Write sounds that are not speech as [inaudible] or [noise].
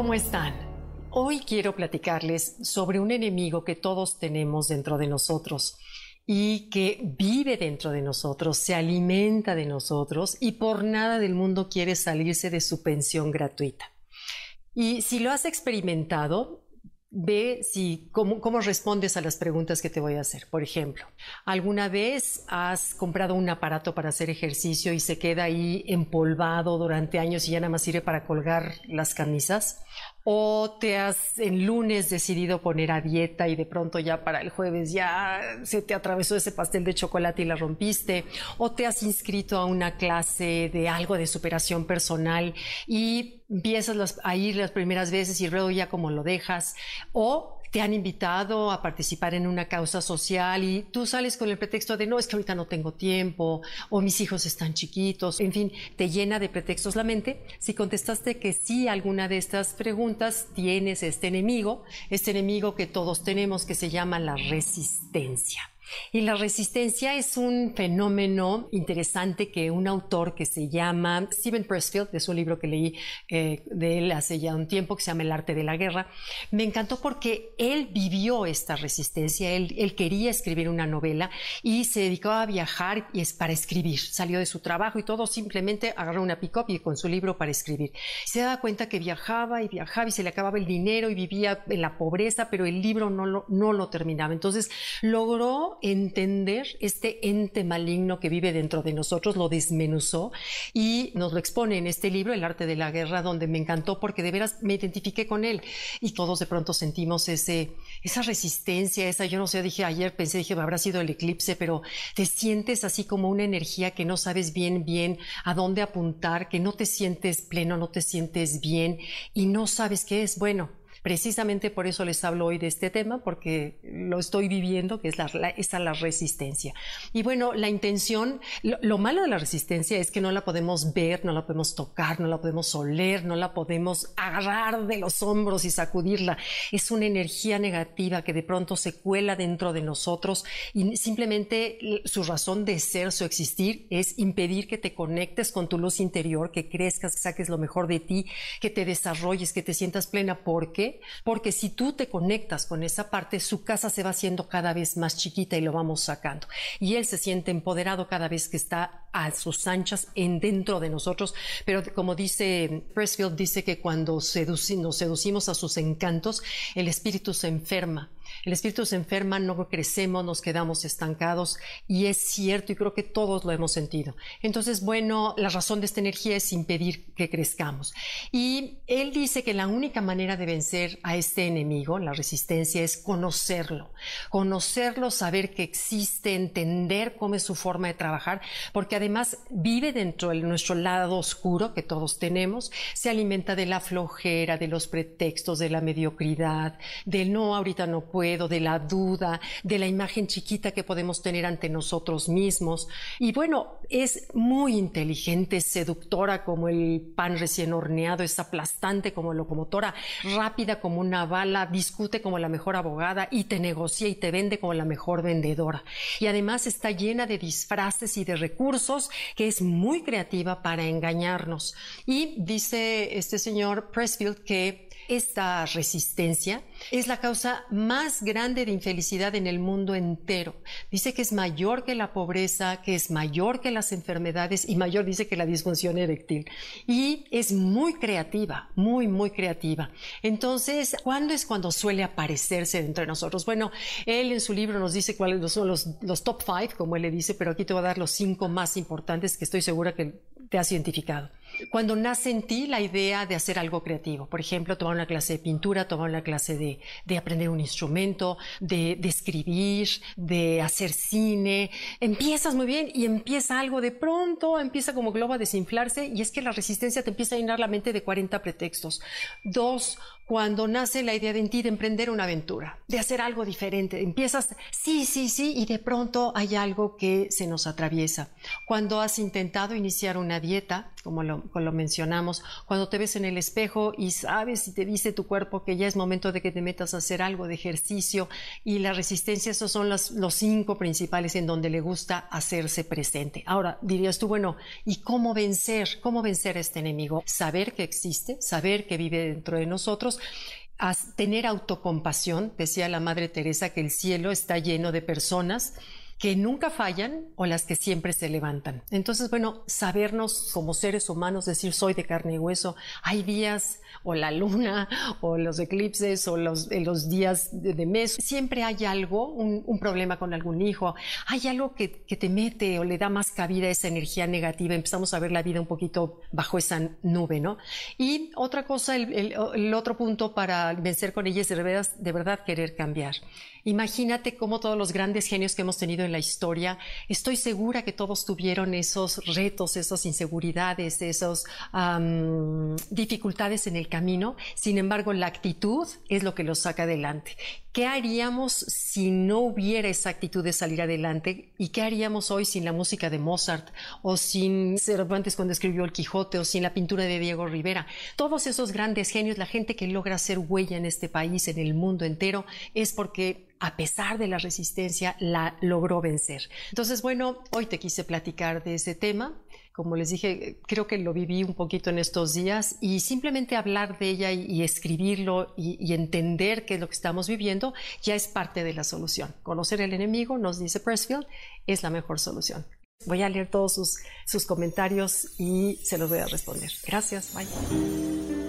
¿cómo están? Hoy quiero platicarles sobre un enemigo que todos tenemos dentro de nosotros y que vive dentro de nosotros, se alimenta de nosotros y por nada del mundo quiere salirse de su pensión gratuita. Y si lo has experimentado, ve si cómo, cómo, respondes a las preguntas que te voy a hacer. Por ejemplo, ¿alguna vez has comprado un aparato para hacer ejercicio y se queda ahí empolvado durante años y ya nada más sirve para colgar las camisas? O te has en lunes decidido poner a dieta y de pronto ya para el jueves ya se te atravesó ese pastel de chocolate y la rompiste, o te has inscrito a una clase de algo de superación personal y empiezas a ir las primeras veces y luego ya como lo dejas, o te han invitado a participar en una causa social y tú sales con el pretexto de no, es que ahorita no tengo tiempo o mis hijos están chiquitos, en fin, te llena de pretextos la mente. Si contestaste que sí alguna de estas preguntas, tienes este enemigo, este enemigo que todos tenemos que se llama la resistencia. Y la resistencia es un fenómeno interesante que un autor que se llama Stephen Pressfield, de su libro que leí eh, de él hace ya un tiempo, que se llama El arte de la guerra, me encantó porque él vivió esta resistencia, él, él quería escribir una novela y se dedicaba a viajar y es para escribir. Salió de su trabajo y todo, simplemente agarró una pick-up y con su libro para escribir. Se daba cuenta que viajaba y viajaba y se le acababa el dinero y vivía en la pobreza, pero el libro no lo, no lo terminaba. Entonces logró entender este ente maligno que vive dentro de nosotros, lo desmenuzó y nos lo expone en este libro, El arte de la guerra, donde me encantó porque de veras me identifiqué con él y todos de pronto sentimos ese, esa resistencia, esa, yo no sé, dije ayer, pensé, dije, habrá sido el eclipse, pero te sientes así como una energía que no sabes bien, bien a dónde apuntar, que no te sientes pleno, no te sientes bien y no sabes qué es. Bueno, Precisamente por eso les hablo hoy de este tema, porque lo estoy viviendo, que es la, la resistencia. Y bueno, la intención, lo, malo de la resistencia es que no la podemos ver, no la podemos tocar, no la podemos oler, no la podemos agarrar de los hombros y sacudirla. Es una energía negativa que de pronto se cuela dentro de nosotros y simplemente su razón de ser, su existir, es impedir que te conectes con tu luz interior, que crezcas, que saques lo mejor de ti, que te desarrolles, que te sientas plena. ¿Por qué? Porque si tú te conectas con esa parte, su casa se va haciendo cada vez más chiquita y lo vamos sacando. Y él se siente empoderado cada vez que está a sus anchas en dentro de nosotros. Pero como dice Pressfield, dice que cuando nos seducimos a sus encantos, el espíritu se enferma el espíritu se enferma, no crecemos, nos quedamos estancados y es cierto y creo que todos lo hemos sentido. Entonces, bueno, la razón de esta energía es impedir que crezcamos. Y él dice que la única manera de vencer a este enemigo, la resistencia, es conocerlo. Conocerlo, saber que existe, entender cómo es su forma de trabajar, porque además vive dentro de nuestro lado oscuro que todos tenemos, se alimenta de la flojera, de los pretextos, de la mediocridad, del no, ahorita no puedo de la duda, de la imagen chiquita que podemos tener ante nosotros mismos. Y bueno, es muy inteligente, seductora como el pan recién horneado, es aplastante como locomotora, rápida como una bala, discute como la mejor abogada y te negocia y te vende como la mejor vendedora. Y además está llena de disfraces y de recursos que es muy creativa para engañarnos. Y dice este señor Pressfield que esta resistencia es la causa más grande de infelicidad en el mundo entero. Dice que es mayor que la pobreza, que es mayor que las enfermedades y mayor dice que la disfunción eréctil. Y es muy creativa, muy, muy creativa. Entonces, ¿cuándo es cuando suele aparecerse entre nosotros? Bueno, él en su libro nos dice cuáles son los, los top five, como él le dice, pero aquí te voy a dar los cinco más importantes que estoy segura que te has identificado cuando nace en ti la idea de hacer algo creativo. Por ejemplo, tomar una clase de pintura, tomar una clase de, de aprender un instrumento, de, de, escribir, de hacer cine. Empiezas muy bien y empieza algo de pronto, empieza como globo a desinflarse y es que la resistencia te empieza a llenar la mente de 40 pretextos. Dos, cuando nace la idea de ti de emprender una aventura, de hacer algo diferente. Empiezas, sí, sí, sí, y de pronto hay algo que se nos atraviesa. Cuando has intentado iniciar una dieta, como lo, mencionamos, cuando te ves en el espejo y sabes y te dice tu cuerpo que ya es momento de que te metas a hacer algo de ejercicio y la resistencia, esos son los, los cinco principales en donde le gusta hacerse presente. Ahora, dirías tú, bueno, ¿y cómo vencer? ¿Cómo vencer a este enemigo? Saber que existe, saber que vive dentro de nosotros tener autocompasión, decía la Madre Teresa que el cielo está lleno de personas que nunca fallan o las que siempre se levantan. Entonces, bueno, sabernos como seres humanos, decir soy de carne y hueso, hay días o la luna [laughs] o los eclipses o los, los días de, mes, siempre hay algo, un, problema con algún hijo, hay algo que, te mete o le da más cabida a esa energía negativa, empezamos a ver la vida un poquito bajo esa nube, ¿no? Y otra cosa, el, el otro punto para vencer con ella es de verdad, de verdad querer cambiar. Imagínate cómo todos los grandes genios que hemos tenido en la historia, estoy segura que todos tuvieron esos retos, esas inseguridades, esas dificultades en el camino. Sin embargo, la actitud es lo que los saca adelante. ¿Qué haríamos si no hubiera esa actitud de salir adelante? ¿Y qué haríamos hoy sin la música de Mozart o sin Cervantes cuando escribió El Quijote o sin la pintura de Diego Rivera? Todos esos grandes genios, la gente que logra hacer huella en este país, en el mundo entero, es porque a pesar de la resistencia, la logró vencer. Entonces, bueno, hoy te quise platicar de ese tema. Como les dije, creo que lo viví un poquito en estos días y simplemente hablar de ella y, escribirlo y, entender qué es lo que estamos viviendo ya es parte de la solución. Conocer el enemigo, nos dice Pressfield, es la mejor solución. Voy a leer todos sus, sus comentarios y se los voy a responder. Gracias, bye.